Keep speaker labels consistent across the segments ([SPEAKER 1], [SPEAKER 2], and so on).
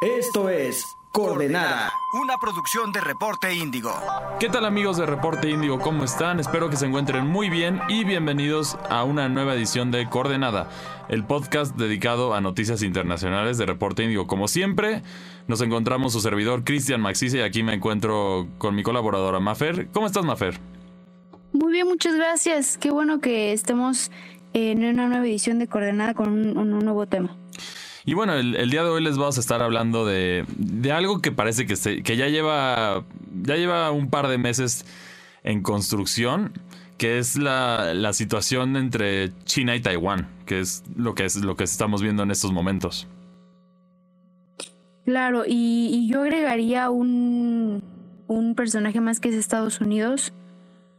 [SPEAKER 1] Esto es Coordenada.
[SPEAKER 2] Una producción de Reporte Índigo.
[SPEAKER 3] ¿Qué tal amigos de Reporte Índigo? ¿Cómo están? Espero que se encuentren muy bien y bienvenidos a una nueva edición de Coordenada, el podcast dedicado a noticias internacionales de Reporte Índigo. Como siempre, nos encontramos su servidor Cristian Maxice y aquí me encuentro con mi colaboradora Mafer. ¿Cómo estás Mafer?
[SPEAKER 4] Muy bien, muchas gracias. Qué bueno que estemos en una nueva edición de Coordenada con un, nuevo tema.
[SPEAKER 3] Y bueno, el, día de hoy les vamos a estar hablando de, de algo que parece que, se, que ya, lleva, ya lleva un par de meses en construcción, que es la, la, situación entre China y Taiwán, que es lo que, es lo que estamos viendo en estos momentos.
[SPEAKER 4] Claro, y, yo agregaría un, un personaje más que es Estados Unidos.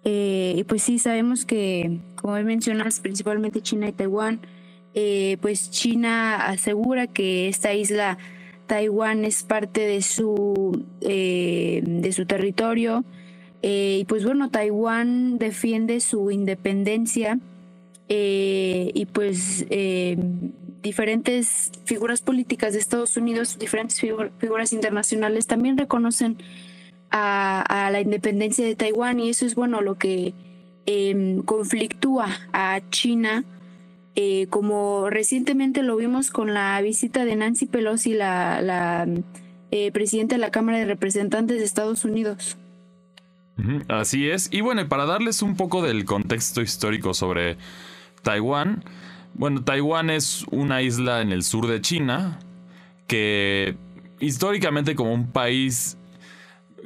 [SPEAKER 4] Eh, y pues sí, sabemos que, como mencionas, principalmente China y Taiwán, eh, pues China asegura que esta isla Taiwán es parte de su, eh, de su territorio. Eh, y pues bueno, Taiwán defiende su independencia y pues diferentes figuras políticas de Estados Unidos, diferentes figuras internacionales también reconocen a, a, la independencia de Taiwán y eso es bueno lo que em, conflictúa a China eh, como recientemente lo vimos con la visita de Nancy Pelosi, la, eh, presidenta de la Cámara de Representantes de Estados Unidos.
[SPEAKER 3] Así es. Y bueno, para darles un poco del contexto histórico sobre Taiwán, bueno, Taiwán es una isla en el sur de China que históricamente como un país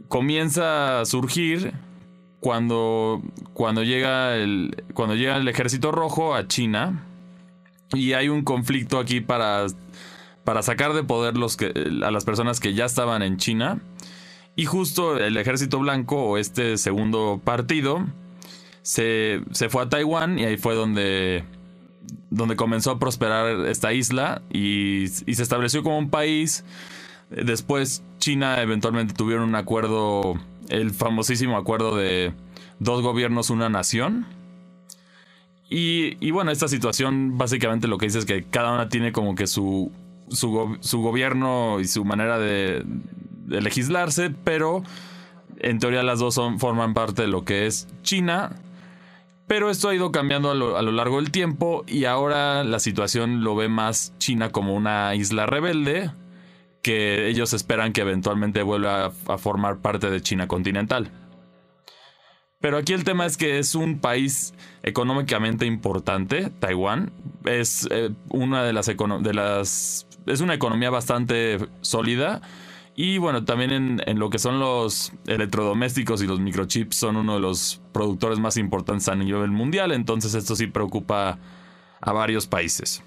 [SPEAKER 3] comienza a surgir cuando, cuando, llega el, cuando llega el ejército rojo a China y hay un conflicto aquí para, para sacar de poder los que, a las personas que ya estaban en China. Y justo el ejército blanco o este segundo partido se, se fue a Taiwán y ahí fue donde, donde comenzó a prosperar esta isla y, y se estableció como un país. Después China eventualmente tuvieron un acuerdo, el famosísimo acuerdo de dos gobiernos, una nación y, bueno, esta situación básicamente lo que dice es que cada una tiene como que su, su, gobierno y su manera de, legislarse, pero en teoría las dos son, forman parte de lo que es China. Pero esto ha ido cambiando a lo, largo del tiempo y ahora la situación lo ve más China como una isla rebelde que ellos esperan que eventualmente vuelva a formar parte de China continental. Pero aquí el tema es que es un país económicamente importante, Taiwán. Es eh, una de las, de las. Es una economía bastante sólida. Y bueno, también en, lo que son los electrodomésticos y los microchips son uno de los productores más importantes a nivel mundial. Entonces esto sí preocupa a varios países.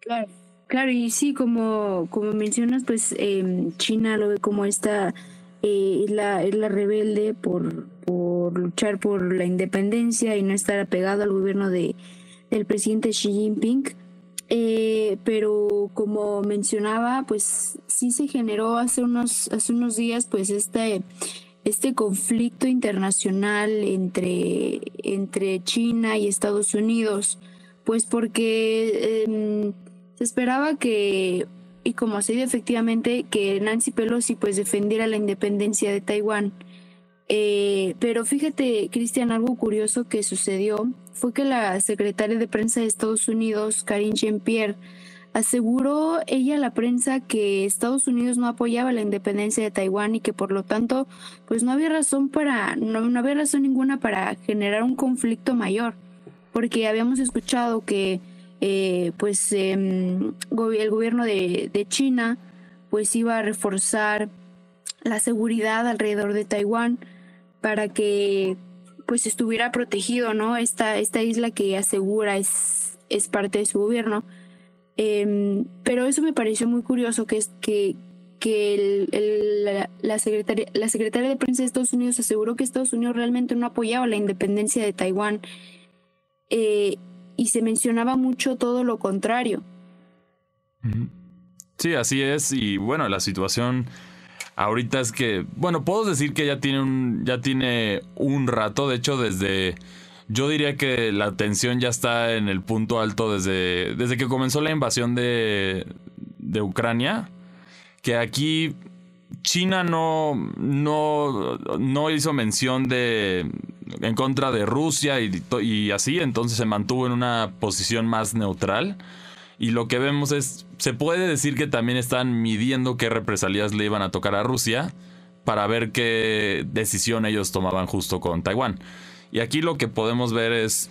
[SPEAKER 4] Claro, claro, y sí, como, como mencionas, pues eh, China lo ve como esta eh, es, la, la rebelde por, por luchar por la independencia y no estar apegado al gobierno de, del presidente Xi Jinping. Eh, pero como mencionaba, pues sí se generó hace unos, hace unos días pues este, este conflicto internacional entre, entre China y Estados Unidos, pues porque em, se esperaba que y como se dio efectivamente que Nancy Pelosi pues defendiera la independencia de Taiwán. Eh, pero fíjate, Cristian, algo curioso que sucedió fue que la secretaria de prensa de Estados Unidos, Karine Jean-Pierre, aseguró ella a la prensa que Estados Unidos no apoyaba la independencia de Taiwán y que por lo tanto pues no había razón para no, no había razón ninguna para generar un conflicto mayor porque habíamos escuchado que eh, pues em, el gobierno de, China pues iba a reforzar la seguridad alrededor de Taiwán para que pues estuviera protegido, ¿no? Esta, esta isla que asegura es, es parte de su gobierno. Em, pero eso me pareció muy curioso, que es que, que la, secretaria, la secretaria de prensa de Estados Unidos aseguró que Estados Unidos realmente no apoyaba la independencia de Taiwán. Eh, y se mencionaba mucho todo lo contrario.
[SPEAKER 3] Sí, así es. Y bueno, la situación ahorita es que, bueno, puedo decir que ya tiene un, ya tiene un rato. De hecho, desde, yo diría que la tensión ya está en el punto alto desde, desde que comenzó la invasión de, de Ucrania, que aquí China no, no, no hizo mención de en contra de Rusia y, así, entonces se mantuvo en una posición más neutral. Y lo que vemos es, se puede decir que también están midiendo qué represalias le iban a tocar a Rusia para ver qué decisión ellos tomaban justo con Taiwán. Y aquí lo que podemos ver es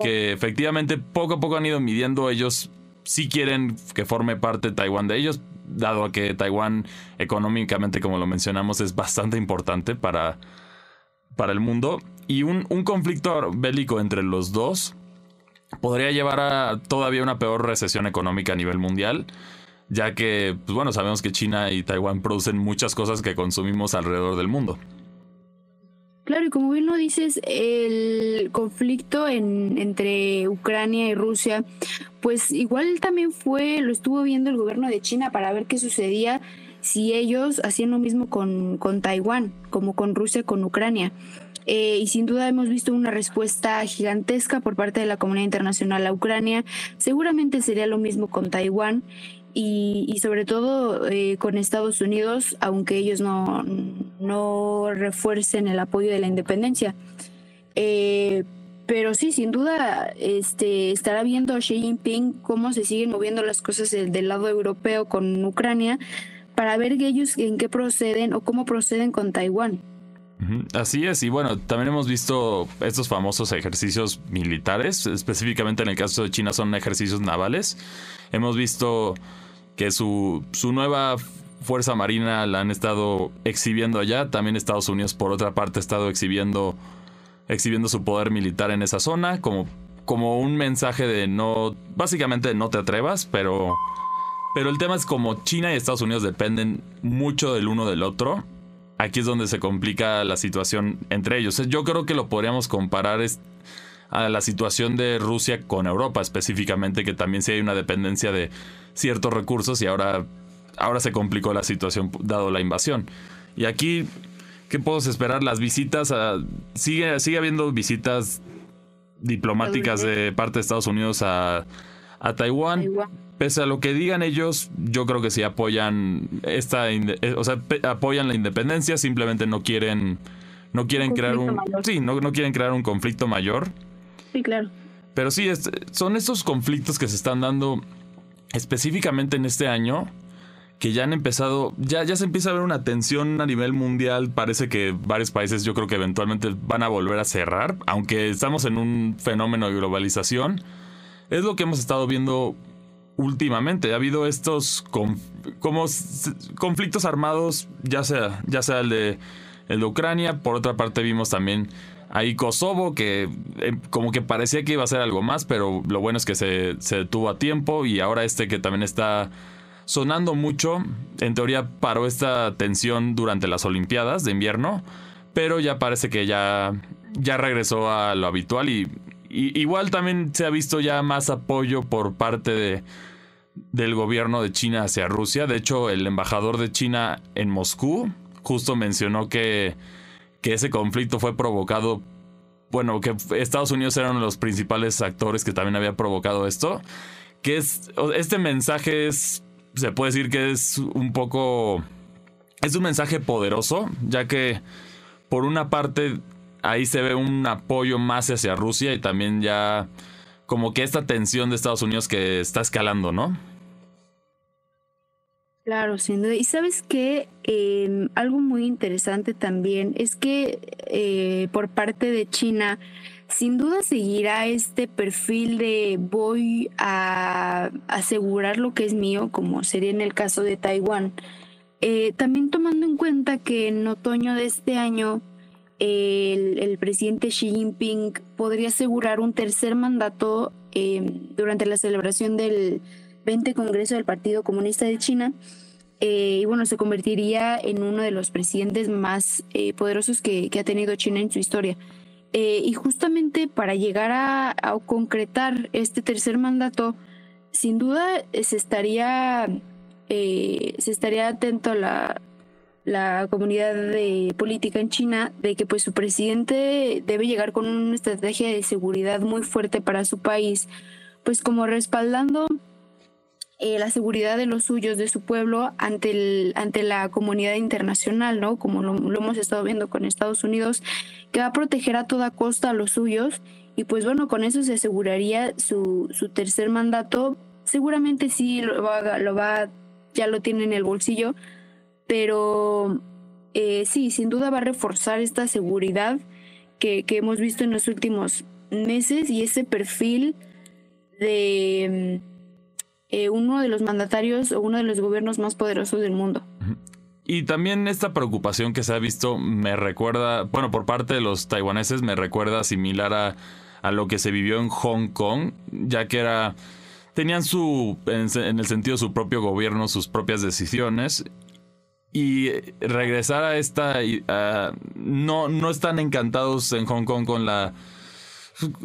[SPEAKER 3] que efectivamente poco a poco han ido midiendo ellos si quieren que forme parte Taiwán de ellos, dado que Taiwán económicamente, como lo mencionamos, es bastante importante para, para el mundo. Y un, un conflicto bélico entre los dos podría llevar a todavía una peor recesión económica a nivel mundial, ya que, pues bueno, sabemos que China y Taiwán producen muchas cosas que consumimos alrededor del mundo.
[SPEAKER 4] Claro, y como bien lo dices, el conflicto en, entre Ucrania y Rusia, pues igual también fue, lo estuvo viendo el gobierno de China para ver qué sucedía si ellos hacían lo mismo con, con Taiwán, como con Rusia, con Ucrania. Eh, y sin duda hemos visto una respuesta gigantesca por parte de la comunidad internacional a Ucrania. Seguramente sería lo mismo con Taiwán y, sobre todo eh, con Estados Unidos, aunque ellos no, no refuercen el apoyo de la independencia. Eh, pero sí, sin duda, este, estará viendo Xi Jinping cómo se siguen moviendo las cosas del, lado europeo con Ucrania para ver ellos en qué proceden o cómo proceden con Taiwán.
[SPEAKER 3] Así es, y bueno, también hemos visto estos famosos ejercicios militares, específicamente en el caso de China son ejercicios navales. Hemos visto que su, su nueva Fuerza Marina la han estado exhibiendo allá. También Estados Unidos, por otra parte, ha estado exhibiendo, exhibiendo su poder militar en esa zona, como, como un mensaje de no, básicamente no te atrevas, pero, pero el tema es como China y Estados Unidos dependen mucho del uno del otro. Aquí es donde se complica la situación entre ellos. Yo creo que lo podríamos comparar a la situación de Rusia con Europa específicamente, que también sí hay una dependencia de ciertos recursos y ahora, ahora se complicó la situación dado la invasión. Y aquí, ¿qué podemos esperar? Las visitas, sigue, sigue habiendo visitas diplomáticas de parte de Estados Unidos a, a Taiwán. Pese a lo que digan ellos, yo creo que sí apoyan esta, eh, o sea, apoyan la independencia, simplemente no quieren, no quieren crear un, sí, no, no quieren crear un conflicto mayor.
[SPEAKER 4] Sí, claro.
[SPEAKER 3] Pero sí, son estos conflictos que se están dando específicamente en este año, que ya han empezado, ya, ya se empieza a ver una tensión a nivel mundial. Parece que varios países yo creo que eventualmente van a volver a cerrar, aunque estamos en un fenómeno de globalización. Es lo que hemos estado viendo últimamente. Ha habido estos como conflictos armados, ya sea, ya sea el de, el de Ucrania, por otra parte vimos también Ahí Kosovo, que eh, como que parecía que iba a ser algo más, pero lo bueno es que se, se detuvo a tiempo. Y ahora este que también está sonando mucho, en teoría paró esta tensión durante las Olimpiadas de invierno, pero ya parece que ya, ya regresó a lo habitual y, igual también se ha visto ya más apoyo por parte de, del gobierno de China hacia Rusia. De hecho, el embajador de China en Moscú justo mencionó que que ese conflicto fue provocado, bueno, que Estados Unidos eran los principales actores que también había provocado esto, que es, este mensaje es, se puede decir que es un poco, es un mensaje poderoso, ya que por una parte ahí se ve un apoyo más hacia Rusia y también ya como que esta tensión de Estados Unidos que está escalando, ¿no?
[SPEAKER 4] Claro, sin duda. Y sabes que em, algo muy interesante también es que eh, por parte de China, sin duda seguirá este perfil de voy a asegurar lo que es mío, como sería en el caso de Taiwán. Eh, también tomando en cuenta que en otoño de este año el, presidente Xi Jinping podría asegurar un tercer mandato em, durante la celebración del 20 Congreso del Partido Comunista de China. Eh, y bueno, se convertiría en uno de los presidentes más eh, poderosos que, ha tenido China en su historia. Eh, y justamente para llegar a, concretar este tercer mandato, sin duda se estaría, se estaría atento a la, la comunidad de política en China de que pues su presidente debe llegar con una estrategia de seguridad muy fuerte para su país, pues como respaldando eh, la seguridad de los suyos, de su pueblo, ante, el, ante la comunidad internacional, ¿no? Como lo, hemos estado viendo con Estados Unidos, que va a proteger a toda costa a los suyos. Y pues bueno, con eso se aseguraría su, su tercer mandato. Seguramente sí lo va, lo va, ya lo tiene en el bolsillo, pero eh, sí, sin duda va a reforzar esta seguridad que, que hemos visto en los últimos meses y ese perfil de eh, uno de los mandatarios o uno de los gobiernos más poderosos del mundo.
[SPEAKER 3] Y también esta preocupación que se ha visto me recuerda, bueno, por parte de los taiwaneses me recuerda similar a, a lo que se vivió en Hong Kong, ya que era tenían su en, el sentido su propio gobierno, sus propias decisiones y regresar a esta no no están encantados en Hong Kong con la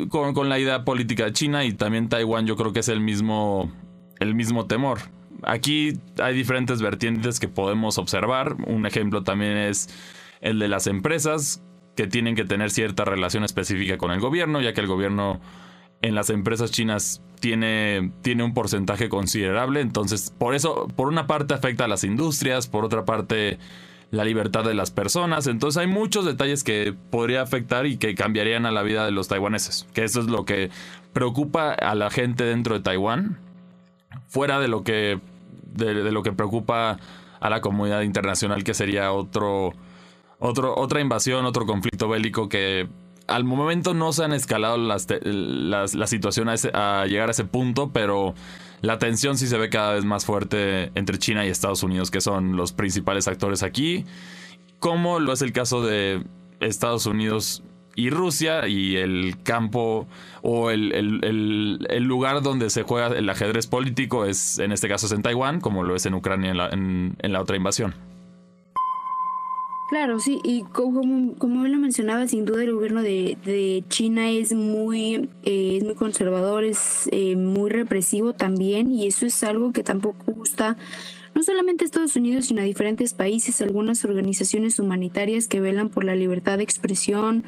[SPEAKER 3] con, la idea política China y también Taiwán yo creo que es el mismo el mismo temor. Aquí hay diferentes vertientes que podemos observar. Un ejemplo también es el de las empresas que tienen que tener cierta relación específica con el gobierno, ya que el gobierno en las empresas chinas tiene, tiene un porcentaje considerable. Entonces, por eso, por una parte afecta a las industrias, por otra parte la libertad de las personas. Entonces hay muchos detalles que podría afectar y que cambiarían a la vida de los taiwaneses. Que eso es lo que preocupa a la gente dentro de Taiwán fuera de lo que de, lo que preocupa a la comunidad internacional que sería otro, otro otra invasión otro conflicto bélico que al momento no se han escalado las, las, situaciones a, llegar a ese punto pero la tensión sí se ve cada vez más fuerte entre China y Estados Unidos que son los principales actores aquí como lo es el caso de Estados Unidos y Rusia y el campo o el, el, lugar donde se juega el ajedrez político es en este caso es en Taiwán como lo es en Ucrania la, en, la otra invasión.
[SPEAKER 4] Claro, sí, y como, como lo mencionaba, sin duda el gobierno de, de China es muy, eh, es muy conservador, es eh, muy represivo también, y eso es algo que tampoco gusta no solamente a Estados Unidos, sino a diferentes países, algunas organizaciones humanitarias que velan por la libertad de expresión,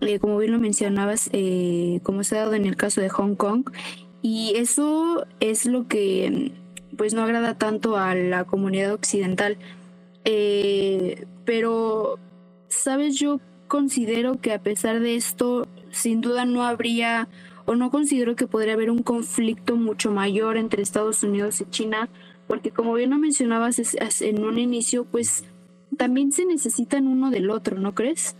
[SPEAKER 4] eh, como bien lo mencionabas, eh, como se ha dado en el caso de Hong Kong, y eso es lo que pues no agrada tanto a la comunidad occidental. Eh, pero, ¿sabes? Yo considero que a pesar de esto, sin duda no habría, o no considero que podría haber un conflicto mucho mayor entre Estados Unidos y China, porque como bien lo mencionabas en un inicio, pues también se necesitan uno del otro, ¿no crees?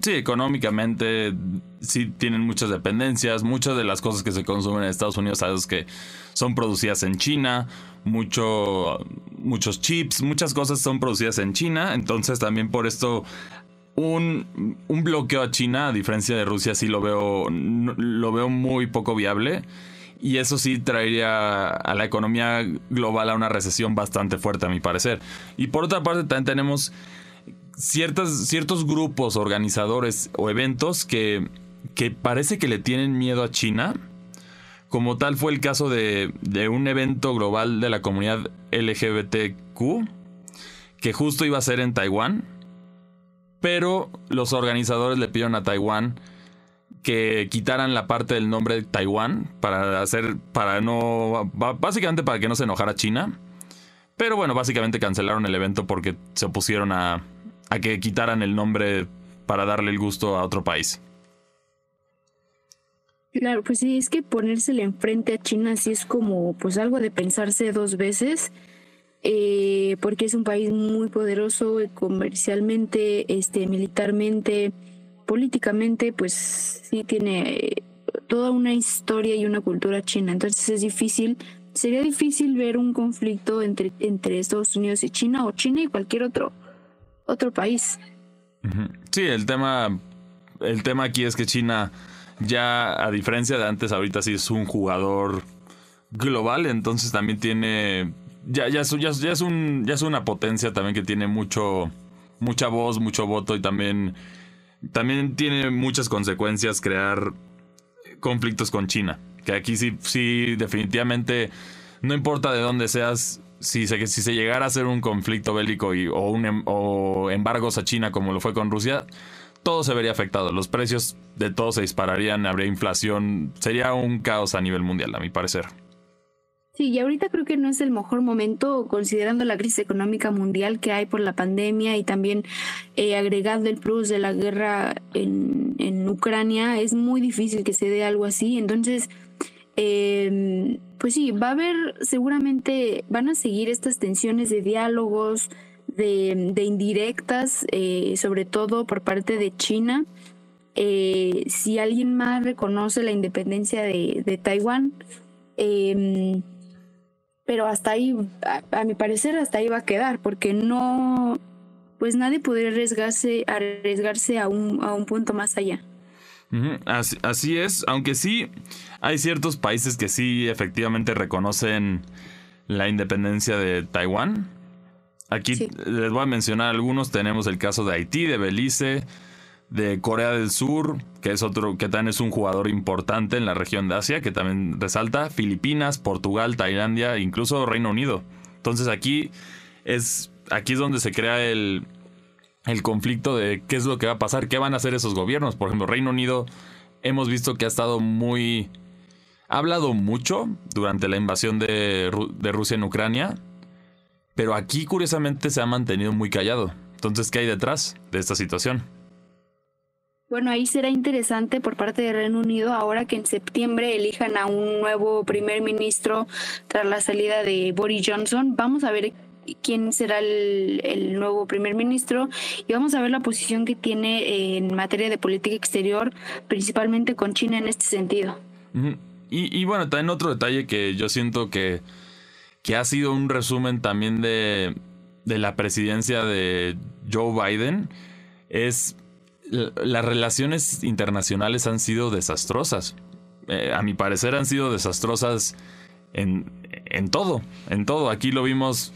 [SPEAKER 3] Sí, económicamente sí tienen muchas dependencias. Muchas de las cosas que se consumen en Estados Unidos, sabes que son producidas en China. Mucho, muchos chips, muchas cosas son producidas en China. Entonces también por esto un, un bloqueo a China, a diferencia de Rusia, sí lo veo, lo veo muy poco viable. Y eso sí traería a la economía global a una recesión bastante fuerte, a mi parecer. Y por otra parte, también tenemos ciertas, ciertos grupos, organizadores o eventos que, que parece que le tienen miedo a China. Como tal fue el caso de, un evento global de la comunidad LGBTQ que justo iba a ser en Taiwán. Pero los organizadores le pidieron a Taiwán que quitaran la parte del nombre de Taiwán para hacer, para no, básicamente para que no se enojara China. Pero bueno, básicamente cancelaron el evento porque se opusieron a que quitaran el nombre para darle el gusto a otro país.
[SPEAKER 4] Claro, pues sí, es que ponérsele enfrente a China sí es como pues algo de pensarse dos veces, eh, porque es un país muy poderoso comercialmente, este, militarmente, políticamente, pues sí tiene toda una historia y una cultura china, entonces es difícil, sería difícil ver un conflicto entre, entre Estados Unidos y China o China y cualquier otro otro país.
[SPEAKER 3] Sí, el tema, el tema aquí es que China ya, a diferencia de antes, ahorita sí es un jugador global, entonces también tiene, ya, ya, es, ya, es un, ya es una potencia también que tiene mucho, mucha voz, mucho voto y también, también tiene muchas consecuencias crear conflictos con China. Que aquí sí, sí, definitivamente, no importa de dónde seas, si se, si se llegara a hacer un conflicto bélico y, o, un, em, o embargos a China como lo fue con Rusia, todo se vería afectado. Los precios de todo se dispararían, habría inflación, sería un caos a nivel mundial, a mi parecer.
[SPEAKER 4] Sí, y ahorita creo que no es el mejor momento considerando la crisis económica mundial que hay por la pandemia y también eh, agregando el plus de la guerra en, en, Ucrania, es muy difícil que se dé algo así. Entonces, eh, pues sí, va a haber seguramente, van a seguir estas tensiones de diálogos, de, indirectas, eh, sobre todo por parte de China. Eh, si alguien más reconoce la independencia de, de Taiwán, eh, pero hasta ahí, a, mi parecer, hasta ahí va a quedar, porque no, pues nadie podría arriesgarse, arriesgarse a un, a un punto más allá.
[SPEAKER 3] así, es, aunque sí hay ciertos países que sí efectivamente reconocen la independencia de Taiwán. Aquí les voy a mencionar algunos, tenemos el caso de Haití, de Belice, de Corea del Sur, que es otro, que también es un jugador importante en la región de Asia, que también resalta, Filipinas, Portugal, Tailandia, incluso Reino Unido. Entonces aquí es, aquí es donde se crea el, el conflicto de qué es lo que va a pasar, qué van a hacer esos gobiernos. Por ejemplo, Reino Unido hemos visto que ha estado muy... Ha hablado mucho durante la invasión de, de Rusia en Ucrania, pero aquí curiosamente se ha mantenido muy callado. Entonces, ¿qué hay detrás de esta situación?
[SPEAKER 4] Bueno, ahí será interesante por parte del Reino Unido ahora que en septiembre elijan a un nuevo primer ministro tras la salida de Boris Johnson. Vamos a ver quién será el, nuevo primer ministro y vamos a ver la posición que tiene en materia de política exterior, principalmente con China en este sentido.
[SPEAKER 3] Y, y bueno, también otro detalle que yo siento que, que ha sido un resumen también de, de la presidencia de Joe Biden es las relaciones internacionales han sido desastrosas. Eh, a mi parecer han sido desastrosas en, en, todo, en todo. Aquí lo vimos,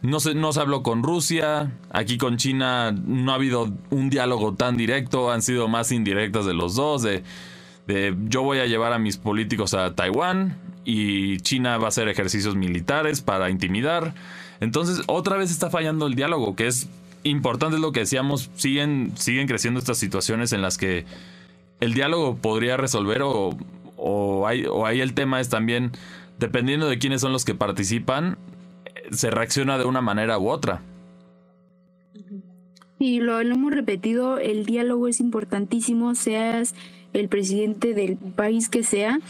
[SPEAKER 3] no se, no se habló con Rusia, aquí con China no ha habido un diálogo tan directo, han sido más indirectas de los dos, de, de yo voy a llevar a mis políticos a Taiwán y China va a hacer ejercicios militares para intimidar. Entonces otra vez está fallando el diálogo, que es importante es lo que decíamos, siguen, siguen creciendo estas situaciones en las que el diálogo podría resolver o, o, hay, o ahí el tema es también, dependiendo de quiénes son los que participan, se reacciona de una manera u otra.
[SPEAKER 4] Y lo, lo hemos repetido, el diálogo es importantísimo, seas el presidente del país que sea.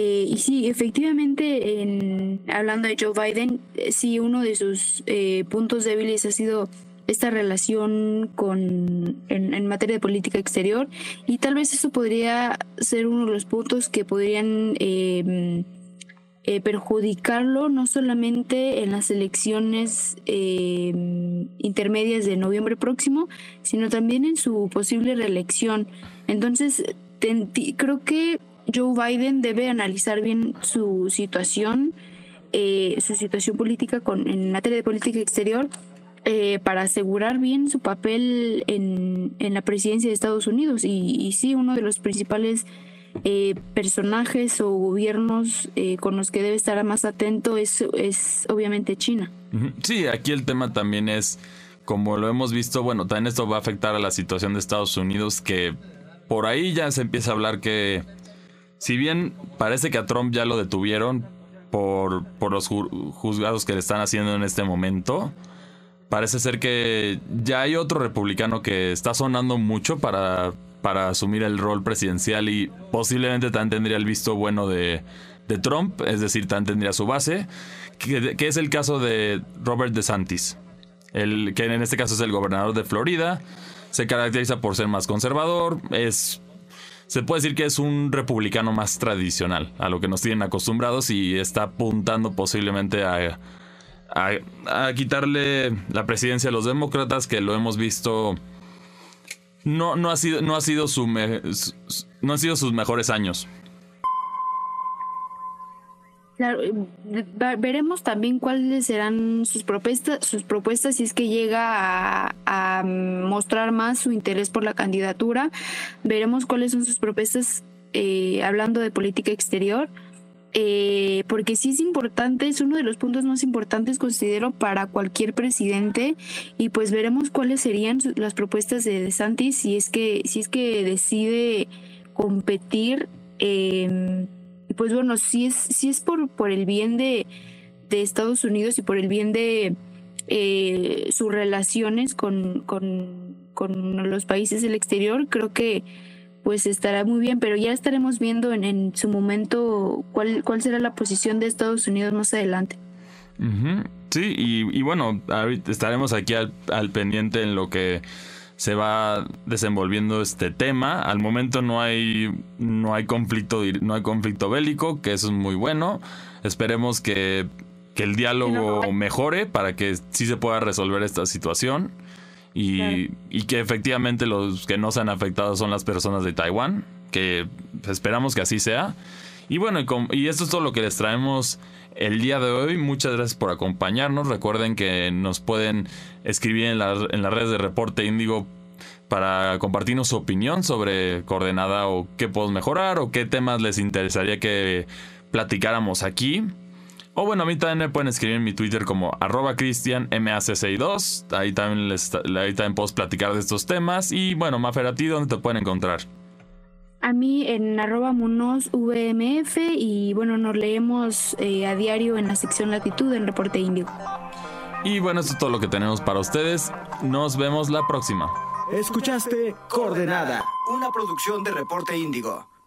[SPEAKER 4] Eh, y sí, efectivamente, en, hablando de Joe Biden, eh, sí, uno de sus eh, puntos débiles ha sido esta relación con, en, materia de política exterior y tal vez eso podría ser uno de los puntos que podrían em, eh, perjudicarlo no solamente en las elecciones em, intermedias de noviembre próximo, sino también en su posible reelección. Entonces, creo que Joe Biden debe analizar bien su situación, eh, su situación política con, en materia de política exterior eh, para asegurar bien su papel en, en, la presidencia de Estados Unidos. Y, sí, uno de los principales eh, personajes o gobiernos eh, con los que debe estar más atento es, es obviamente China.
[SPEAKER 3] Sí, aquí el tema también es, como lo hemos visto, bueno, también esto va a afectar a la situación de Estados Unidos, que por ahí ya se empieza a hablar que, si bien parece que a Trump ya lo detuvieron por, por los juzgados que le están haciendo en este momento, parece ser que ya hay otro republicano que está sonando mucho para, para asumir el rol presidencial y posiblemente también tendría el visto bueno de, de Trump, es decir, también tendría su base, que, es el caso de Robert DeSantis, el, que en este caso es el gobernador de Florida, se caracteriza por ser más conservador, es... Se puede decir que es un republicano más tradicional, a lo que nos tienen acostumbrados y está apuntando posiblemente a, quitarle la presidencia a los demócratas, que lo hemos visto. No, no, ha sido, no, ha sido su no han sido sus mejores años.
[SPEAKER 4] Claro, eh, veremos también cuáles serán sus propuestas, sus propuestas si es que llega a, mostrar más su interés por la candidatura. Veremos cuáles son sus propuestas eh, hablando de política exterior eh, porque sí es importante, es uno de los puntos más importantes considero para cualquier presidente y pues veremos cuáles serían las propuestas de DeSantis si es que si es que decide competir pues bueno, si es, si es por, por el bien de, de Estados Unidos y por el bien de eh, sus relaciones con, con, con, los países del exterior, creo que pues estará muy bien, pero ya estaremos viendo en, en su momento cuál, cuál será la posición de Estados Unidos más adelante.
[SPEAKER 3] Sí, y, bueno, estaremos aquí al pendiente en lo que se va desenvolviendo este tema. Al momento no hay no hay conflicto no hay conflicto bélico, que eso es muy bueno. Esperemos que, que el diálogo mejore para que sí se pueda resolver esta situación y, y, que efectivamente los que no se han afectado son las personas de Taiwán, que esperamos que así sea. Y bueno, y, y esto es todo lo que les traemos el día de hoy. Muchas gracias por acompañarnos. Recuerden que nos pueden escribir en, en las redes de Reporte Índigo para compartirnos su opinión sobre Coordenada o qué podemos mejorar o qué temas les interesaría que platicáramos aquí. O bueno, a mí también me pueden escribir en mi Twitter como arroba cristianmac62. Ahí también, ahí también puedo platicar de estos temas. Y bueno, Mafer, ¿a ti dónde te pueden encontrar?
[SPEAKER 4] A mí en arroba VMF y bueno, nos leemos eh, a diario en la sección latitud en Reporte Indio.
[SPEAKER 3] Y bueno, eso es todo lo que tenemos para ustedes. Nos vemos la próxima.
[SPEAKER 1] Escuchaste Coordenada, una producción de Reporte Índigo.